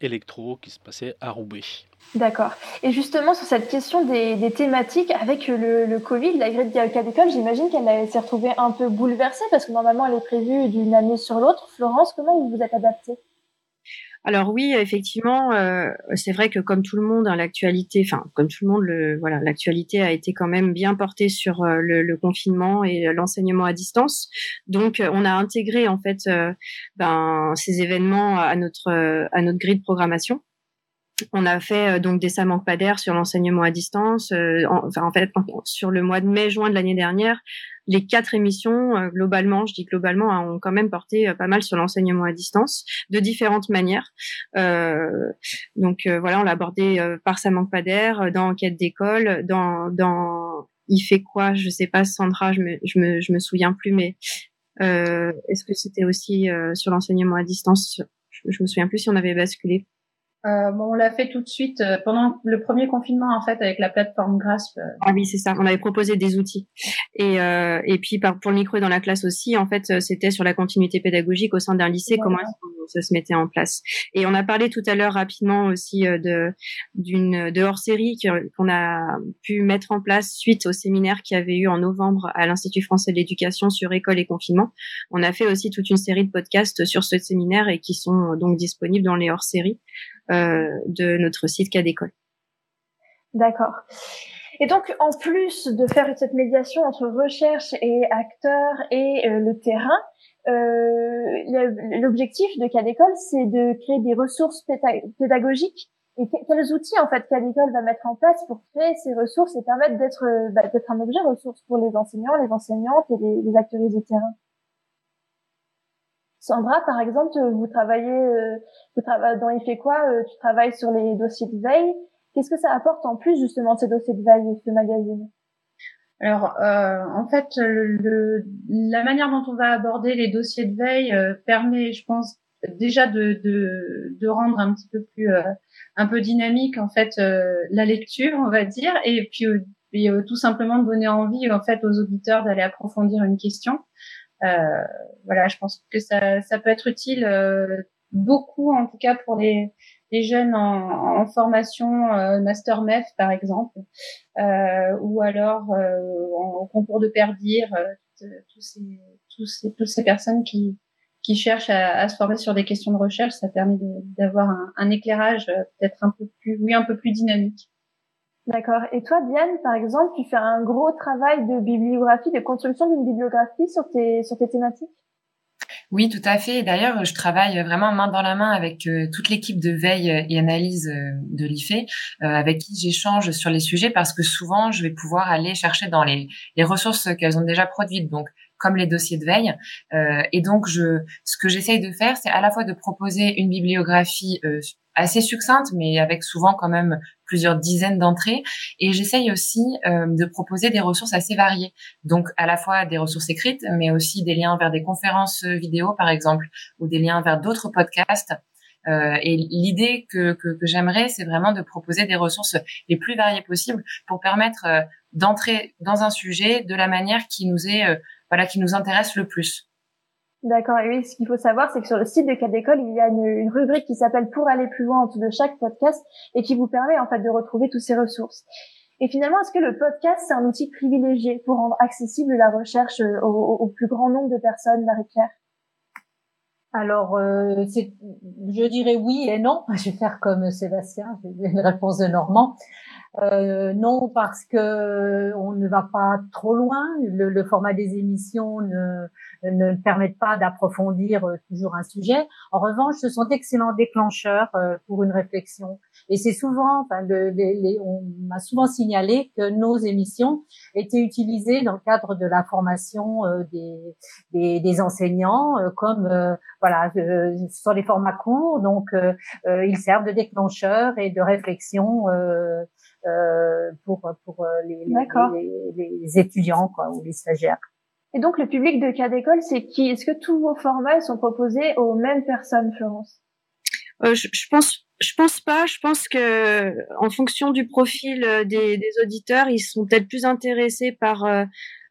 électro qui se passait à Roubaix. D'accord. Et justement, sur cette question des, thématiques, avec le, le, Covid, la grille de d'école, j'imagine qu'elle s'est retrouvée un peu bouleversée parce que normalement, elle est prévue d'une année sur l'autre. Florence, comment vous vous êtes adaptée? Alors oui, effectivement, euh, c'est vrai que comme tout le monde, hein, l'actualité, enfin comme tout le monde, le, voilà, l'actualité a été quand même bien portée sur euh, le, confinement et l'enseignement à distance. Donc euh, on a intégré en fait ben, ces événements à notre à notre grille de programmation. On a fait donc des ça sur l'enseignement à distance. enfin en fait sur le mois de mai-juin de l'année dernière, les quatre émissions, euh, globalement, je dis globalement, hein, ont quand même porté euh, pas mal sur l'enseignement à distance, de différentes manières. Euh, donc voilà, on l'a abordé par ça manque pas dans enquête d'école, dans dans il fait quoi, je sais pas, Sandra, je me je me je me souviens plus, mais est-ce que c'était aussi sur l'enseignement à distance? Je me souviens plus si on avait basculé. Euh, bon, on l'a fait tout de suite euh, pendant le premier confinement en fait avec la plateforme Grasp. Euh. Ah oui, c'est ça. On avait proposé des outils et et puis pour le micro dans la classe aussi, en fait, c'était sur la continuité pédagogique au sein d'un lycée, comment ça se mettait en place. Et on a parlé tout à l'heure rapidement aussi de d'une de hors série qu'on a pu mettre en place suite au séminaire qui avait eu en novembre à l'Institut français de l'éducation sur école et confinement. On a fait aussi toute une série de podcasts sur ce séminaire et qui sont donc disponibles dans les hors séries. Euh, de notre site cas d'école. D'accord. Et donc, en plus de faire cette médiation entre recherche et acteurs et euh, le terrain, euh, l'objectif de cas d'école, c'est de créer des ressources pédagogiques. Et quels outils, en fait, cas d'école va mettre en place pour créer ces ressources et permettre d'être bah, un objet ressource pour les enseignants, les enseignantes et les, les acteurs du terrain? Sandra, par exemple, vous travaillez, euh, vous travaillez dans Il fait quoi euh, Tu travailles sur les dossiers de veille. Qu'est-ce que ça apporte en plus justement ces dossiers de veille, ce magazine? Alors, euh, en fait, le, la manière dont on va aborder les dossiers de veille permet, je pense, déjà de, de, de, rendre un petit peu plus, un peu dynamique en fait la lecture, on va dire, et puis, et, tout simplement de donner envie en fait aux auditeurs d'aller approfondir une question. Euh, voilà, je pense que ça, ça peut être utile euh, beaucoup, en tout cas pour les, les jeunes en, en formation euh, master MEF par exemple, euh, ou alors en, au concours de perdir, tous ces, tous ces, toutes ces personnes qui, qui cherchent à, à, se former sur des questions de recherche, ça permet d'avoir un, un, éclairage peut-être un peu plus, oui, un peu plus dynamique. D'accord. Et toi, Diane, par exemple, tu fais un gros travail de bibliographie, de construction d'une bibliographie sur tes, sur tes thématiques? Oui, tout à fait. D'ailleurs, je travaille vraiment main dans la main avec euh, toute l'équipe de veille et analyse euh, de l'IFE, euh, avec qui j'échange sur les sujets parce que souvent, je vais pouvoir aller chercher dans les, les ressources qu'elles ont déjà produites, donc comme les dossiers de veille. et donc, je, ce que j'essaye de faire, c'est à la fois de proposer une bibliographie assez succincte, mais avec souvent quand même plusieurs dizaines d'entrées. Et j'essaye aussi euh, de proposer des ressources assez variées. Donc à la fois des ressources écrites, mais aussi des liens vers des conférences vidéo, par exemple, ou des liens vers d'autres podcasts. Euh, et l'idée que, que, que j'aimerais, c'est vraiment de proposer des ressources les plus variées possibles pour permettre euh, d'entrer dans un sujet de la manière qui nous est, euh, voilà, qui nous intéresse le plus. D'accord. Et oui, ce qu'il faut savoir, c'est que sur le site de Cas d'école, il y a une, rubrique qui s'appelle Pour aller plus loin en dessous de chaque podcast et qui vous permet en fait de retrouver toutes ces ressources. Et finalement, est-ce que le podcast, c'est un outil privilégié pour rendre accessible la recherche euh, au, plus grand nombre de personnes, Marie-Pierre alors, euh, je dirais oui et non. Je vais faire comme Sébastien, j'ai une réponse de Normand. Euh, non, parce que on ne va pas trop loin. Le, le format des émissions ne, ne permettent pas d'approfondir euh, toujours un sujet. En revanche, ce sont d'excellents déclencheurs euh, pour une réflexion. Et c'est souvent, enfin, le, les, on m'a souvent signalé que nos émissions étaient utilisées dans le cadre de la formation euh, des, des, des, enseignants, comme voilà, ce sont des formats courts, donc ils servent de déclencheurs et de réflexion. Euh, pour pour les, les, les, les, étudiants quoi, ou les stagiaires. Et donc le public de cas d'école, c'est qui? Est-ce que tous vos formats sont proposés aux mêmes personnes, Florence? Euh, je, je, pense, je pense pas. Je pense que en fonction du profil euh, des, des auditeurs, ils sont peut-être plus intéressés par euh, euh,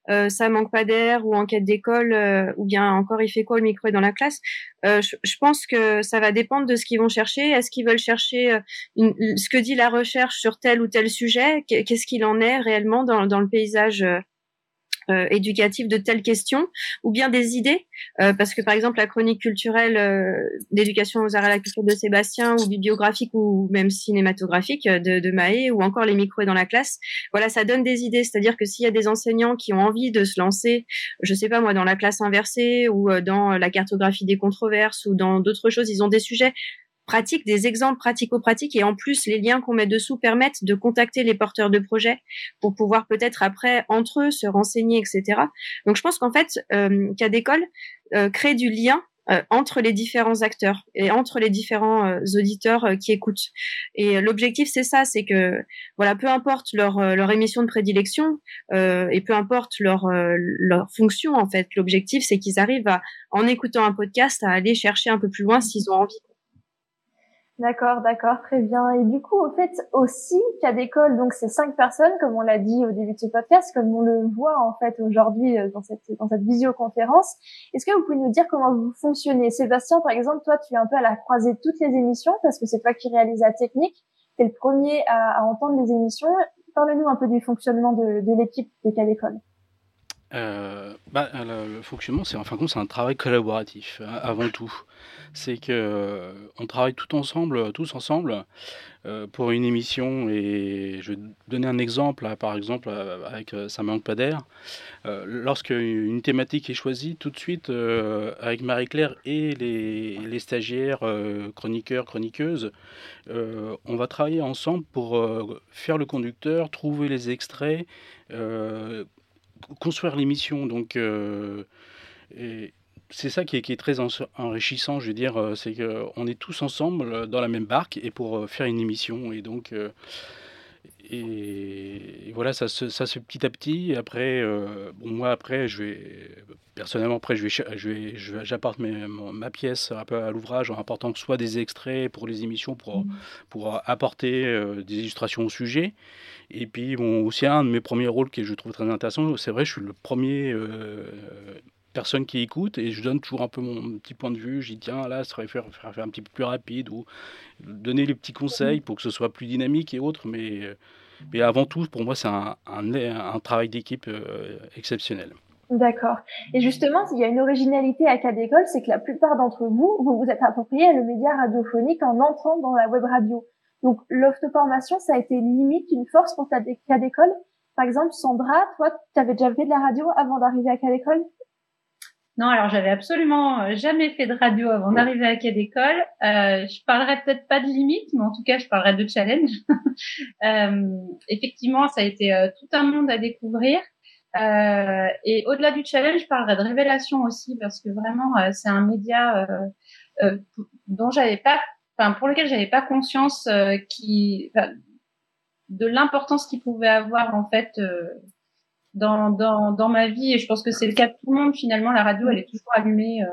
ça manque pas d'air ou enquête d'école euh, ou bien encore il fait quoi le micro est dans la classe? Euh, je, je, pense que ça va dépendre de ce qu'ils vont chercher. Est-ce qu'ils veulent chercher une, ce que dit la recherche sur tel ou tel sujet? Qu'est-ce qu'il en est réellement dans, dans le paysage euh, éducatif de telles questions ou bien des idées. Euh, parce que par exemple la chronique culturelle euh, d'éducation aux arts et à la culture de Sébastien ou bibliographique ou même cinématographique de, de ou encore les micros dans la classe voilà ça donne des idées. C'est-à-dire que s'il y a des enseignants qui ont envie de se lancer je sais pas moi dans la classe inversée ou dans la cartographie des controverses ou dans d'autres choses ils ont des sujets pratiques, des exemples pratico-pratiques et en plus les liens qu'on met dessous permettent de contacter les porteurs de projets pour pouvoir peut-être après entre eux se renseigner, etc. Donc je pense qu'en fait, euh, cas d'école euh, crée du lien euh, entre les différents acteurs et entre les différents euh, auditeurs euh, qui écoutent. Et l'objectif, c'est ça, c'est que voilà, peu importe leur leur émission de prédilection et peu importe leur leur fonction en fait, l'objectif, c'est qu'ils arrivent à, en écoutant un podcast, à aller chercher un peu plus loin s'ils ont envie. D'accord, d'accord, très bien. Et du coup, au fait, aussi, cas donc c'est cinq personnes, comme on l'a dit au début de ce podcast, comme on le voit en fait aujourd'hui euh, dans cette dans cette visioconférence. Est-ce que vous pouvez nous dire comment vous fonctionnez? Sébastien, par exemple, toi, tu es un peu à la croisée de toutes les émissions parce que c'est toi qui réalises la technique. Tu es le premier à, entendre les émissions. Parle-nous un peu du fonctionnement de, de l'équipe de cas. Euh, bah, le, fonctionnement, c'est en fin de compte, c'est un travail collaboratif hein, avant tout. C'est que euh, on travaille tout ensemble, tous ensemble, euh, pour une émission. Et je vais donner un exemple, par exemple, avec Ça manque pas d'air. Lorsque une thématique est choisie, tout de suite, avec Marie-Claire et les, les stagiaires, chroniqueurs, chroniqueuses, on va travailler ensemble pour faire le conducteur, trouver les extraits, construire l'émission. Donc, euh, c'est ça qui est, qui est très en- enrichissant, je veux dire, euh, c'est qu'on est tous ensemble euh, dans la même barque et pour faire une émission. Et donc, et, voilà, ça se, ça se fait petit à petit. Après, euh, bon, moi, après, je vais, personnellement, après, je vais, je vais, je j'apporte mes- ma pièce un peu à l'ouvrage en apportant soit des extraits pour les émissions, pour, pour apporter euh, des illustrations au sujet. Et puis, bon, aussi un de mes premiers rôles que je trouve très intéressant, c'est vrai, je suis le premier euh, personne qui écoute et je donne toujours un peu mon petit point de vue. Dis, tiens, là, ça serait faire, faire, un petit peu plus rapide ou donner les petits conseils pour que ce soit plus dynamique et autres. Mais, euh, mais avant tout, pour moi, c'est un, un, travail d'équipe euh, exceptionnel. D'accord. Et justement, il y a une originalité à cas d'école, c'est que la plupart d'entre vous, vous vous êtes approprié le média radiophonique en entrant dans la web radio. Donc, l'auto-formation, ça a été limite une force pour ta cas d'école. Par exemple, Sandra, toi, tu avais déjà fait de la radio avant d'arriver à cas d'école Non, alors j'avais absolument euh, jamais fait de radio avant d'arriver à Quai d'école. Euh, je parlerai peut-être pas de limite, mais en tout cas, je parlerai de challenge. euh, effectivement, ça a été euh, tout un monde à découvrir. Euh, et au-delà du challenge, je parlerai de révélation aussi parce que vraiment, c'est un média dont j'avais pas, enfin pour lequel j'avais pas conscience euh, qui, de l'importance qu'il pouvait avoir en fait euh, dans, dans, dans ma vie. Et je pense que c'est le cas de tout le monde finalement. La radio elle est toujours allumée euh,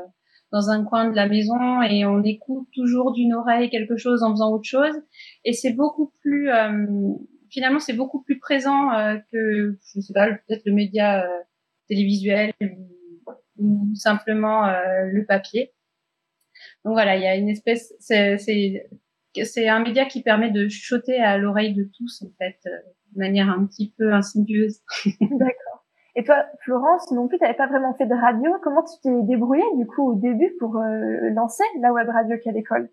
dans un coin de la maison et on écoute toujours d'une oreille quelque chose en faisant autre chose. Et c'est beaucoup plus euh, finalement c'est beaucoup plus présent euh, que je sais pas peut-être le média euh, télévisuel ou, ou simplement euh, le papier. Donc voilà il y a une espèce c'est c'est un média qui permet de chuchoter à l'oreille de tous en fait euh, manière un petit peu insidieuse D'accord. Et toi, Florence, non plus, tu n'avais pas vraiment fait de radio. Comment tu t'es débrouillée du coup au début pour euh, lancer la web radio qu'à l'école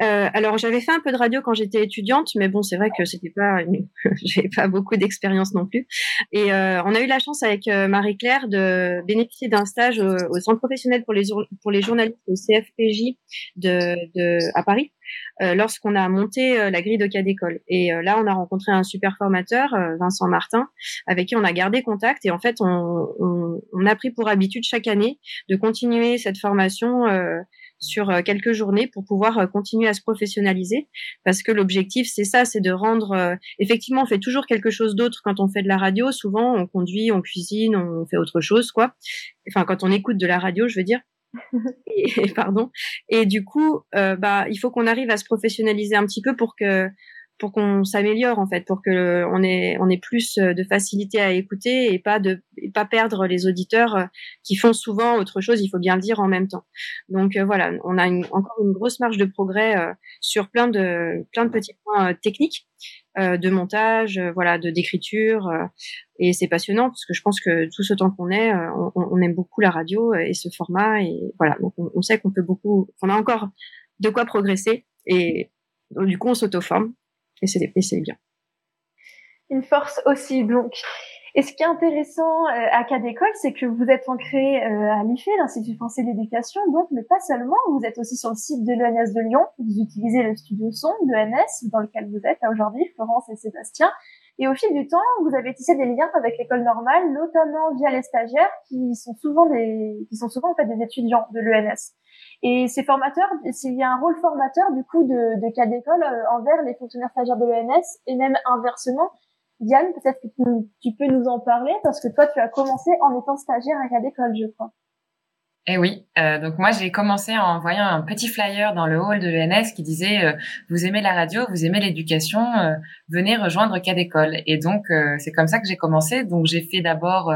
Euh, alors j'avais fait un peu de radio quand j'étais étudiante, mais bon c'est vrai que c'était pas, j'avais pas beaucoup d'expérience non plus. Et euh, on a eu la chance avec euh, Marie-Claire de bénéficier d'un stage au, centre professionnel pour les pour les journalistes au CFPJ de, de à Paris, euh, lorsqu'on a monté euh, la grille de cas d'école. Et euh, là on a rencontré un super formateur, euh, Vincent Martin, avec qui on a gardé contact. Et en fait on, on, on a pris pour habitude chaque année de continuer cette formation. Sur euh, quelques journées pour pouvoir euh, continuer à se professionnaliser. Parce que l'objectif c'est ça c'est de rendre euh, effectivement on fait toujours quelque chose d'autre quand on fait de la radio. Souvent on conduit on cuisine on fait autre chose quoi. Enfin quand on écoute de la radio je veux dire. Et, et pardon. Et du coup euh, bah il faut qu'on arrive à se professionnaliser un petit peu pour que pour qu'on s'améliore en fait, pour que on ait on ait plus de facilité à écouter et pas de pas perdre les auditeurs qui font souvent autre chose. Il faut bien le dire en même temps. Donc voilà, on a encore une grosse marge de progrès sur plein de plein de petits points techniques de montage, voilà, de d'écriture. et c'est passionnant parce que je pense que tout ce temps qu'on est, on, aime beaucoup la radio et ce format. Et voilà, donc on, sait qu'on peut beaucoup, on a encore de quoi progresser. Et du coup, on s'auto-forme et c'est bien. Une force aussi, donc. Et ce qui est intéressant euh, à Cas d'école, c'est que vous êtes ancré euh, à l'IFE, l'Institut français de l'éducation, donc, mais pas seulement, vous êtes aussi sur le site de l'ENS de Lyon, vous utilisez le studio son de l'ENS, dans lequel vous êtes aujourd'hui, Florence et Sébastien, et au fil du temps, vous avez tissé des liens avec l'école normale, notamment via les stagiaires, qui sont souvent des, qui sont souvent en fait des étudiants de l'ENS. Et ces formateurs, il y a un rôle formateur du coup de, de cas d'école euh, envers les fonctionnaires stagiaires de l'ENS et même inversement. Diane, peut-être que tu, peux nous en parler parce que toi, tu as commencé en étant stagiaire à cas d'école, je crois. Eh oui, euh, donc moi j'ai commencé en envoyant un petit flyer dans le hall de l'ENS qui disait euh, vous aimez la radio, vous aimez l'éducation, euh, venez rejoindre cas. Et donc c'est comme ça que j'ai commencé. Donc j'ai fait d'abord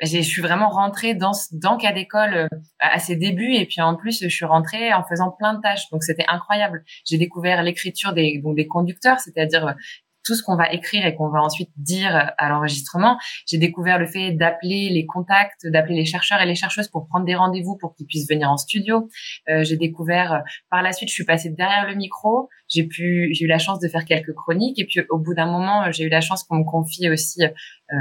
je suis vraiment rentrée dans dans cas d'école euh, à ses débuts et puis en plus je suis rentrée en faisant plein de tâches. Donc c'était incroyable. J'ai découvert l'écriture des donc des conducteurs c'est-à-dire tout ce qu'on va écrire et qu'on va ensuite dire à l'enregistrement. J'ai découvert le fait d'appeler les contacts, d'appeler les chercheurs et les chercheuses pour prendre des rendez-vous pour qu'ils puissent venir en studio. Euh, j'ai découvert euh, par la suite, je suis passée derrière le micro. J'ai pu, j'ai eu la chance de faire quelques chroniques et puis au bout d'un moment, j'ai eu la chance qu'on me confie aussi euh,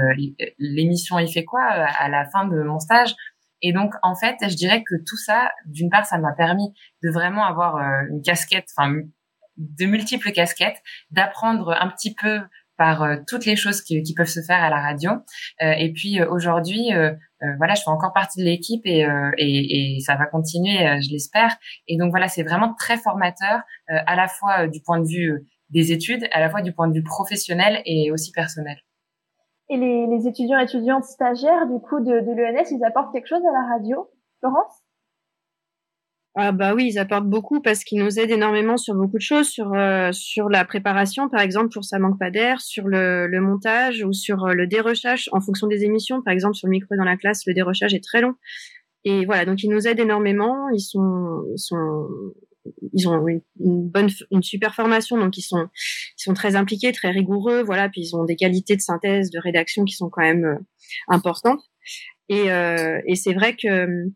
l'émission Il fait quoi à la fin de mon stage. Et donc, en fait, je dirais que tout ça, d'une part, ça m'a permis de vraiment avoir une casquette, enfin, de multiples casquettes, d'apprendre un petit peu par euh, toutes les choses qui, peuvent se faire à la radio. Euh, et puis euh, aujourd'hui, voilà, je fais encore partie de l'équipe et, et, ça va continuer, je l'espère. Et donc voilà, c'est vraiment très formateur, à la fois du point de vue des études, à la fois du point de vue professionnel et aussi personnel. Et les, les étudiants et étudiantes stagiaires du coup de, de l'ENS, ils apportent quelque chose à la radio, Florence ah bah oui, ils apportent beaucoup parce qu'ils nous aident énormément sur beaucoup de choses, sur euh, sur la préparation par exemple pour ça manque pas d'air, sur le, le, montage ou sur euh, le dérochage en fonction des émissions. Par exemple sur le micro dans la classe, le dérochage est très long. Et voilà, donc ils nous aident énormément. Ils sont ils sont ils ont une, bonne une super formation donc ils sont ils sont très impliqués, très rigoureux, voilà, puis ils ont des qualités de synthèse, de rédaction qui sont quand même euh, importantes. Et et c'est vrai que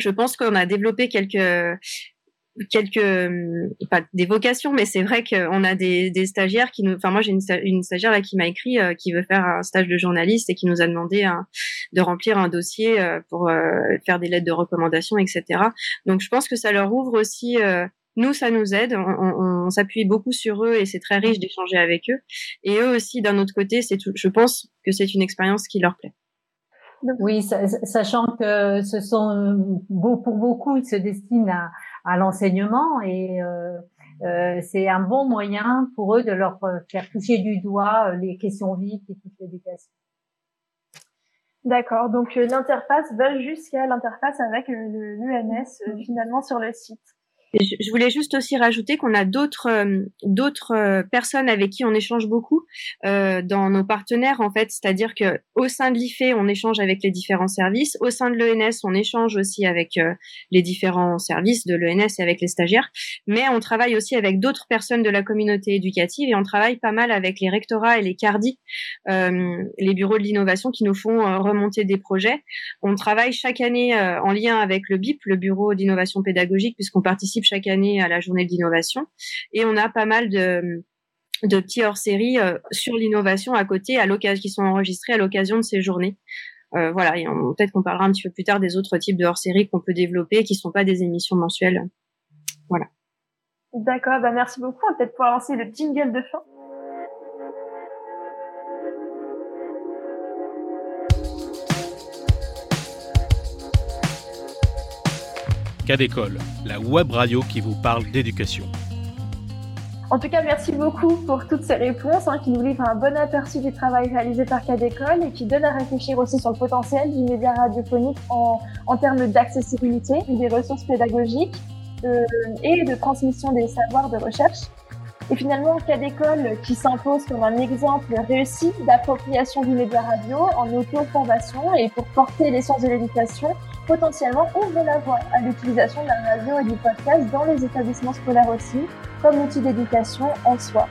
je pense qu'on a développé quelques quelques pas des vocations mais c'est vrai qu'on a des, stagiaires qui nous enfin moi j'ai une, stagiaire là qui m'a écrit euh, qui veut faire un stage de journaliste et qui nous a demandé de remplir un dossier euh, pour euh, faire des lettres de recommandation etc donc je pense que ça leur ouvre aussi nous, ça nous aide. On s'appuie beaucoup sur eux et c'est très riche d'échanger avec eux. Et eux aussi, d'un autre côté, c'est je pense que c'est une expérience qui leur plaît. Oui, sachant que ce sont euh, pour beaucoup, ils se destinent à, à l'enseignement et euh, euh, c'est un bon moyen pour eux de leur faire toucher du doigt les questions vives et toute l'éducation. D'accord, donc l'interface va jusqu'à l'interface avec l'UNS finalement sur le site je voulais juste aussi rajouter qu'on a d'autres euh, d'autres euh, personnes avec qui on échange beaucoup euh, dans nos partenaires en fait, c'est-à-dire que au sein de l'IFE, on échange avec les différents services, au sein de l'ENS, on échange aussi avec les différents services de l'ENS et avec les stagiaires, mais on travaille aussi avec d'autres personnes de la communauté éducative et on travaille pas mal avec les rectorats et les CARDI, les bureaux de l'innovation qui nous font remonter des projets. On travaille chaque année en lien avec le BIP, le bureau d'innovation pédagogique, puisqu'on participe chaque année à la journée d'innovation. Et on a pas mal de, de petits hors-série euh, sur l'innovation à côté, à l'occasion, qui sont enregistrés à l'occasion de ces journées. Euh, voilà, et peut-être qu'on parlera un petit peu plus tard des autres types de hors-série qu'on peut développer, qui sont pas des émissions mensuelles. Voilà. D'accord, bah merci beaucoup. On va peut-être pouvoir lancer le jingle de fin. D'école, la web radio qui vous parle d'éducation. En tout cas, merci beaucoup pour toutes ces réponses hein, qui nous livrent un bon aperçu du travail réalisé par Cas d'école et qui donnent à réfléchir aussi sur le potentiel du média radiophonique en, termes d'accessibilité, des ressources pédagogiques euh, et de transmission des savoirs de recherche. Et finalement, cas d'école qui s'impose comme un exemple réussi d'appropriation du média radio en auto-formation et pour porter l'essence de l'éducation, potentiellement ouvre la voie à l'utilisation de radio et du podcast dans les établissements scolaires aussi, comme outil d'éducation en soi.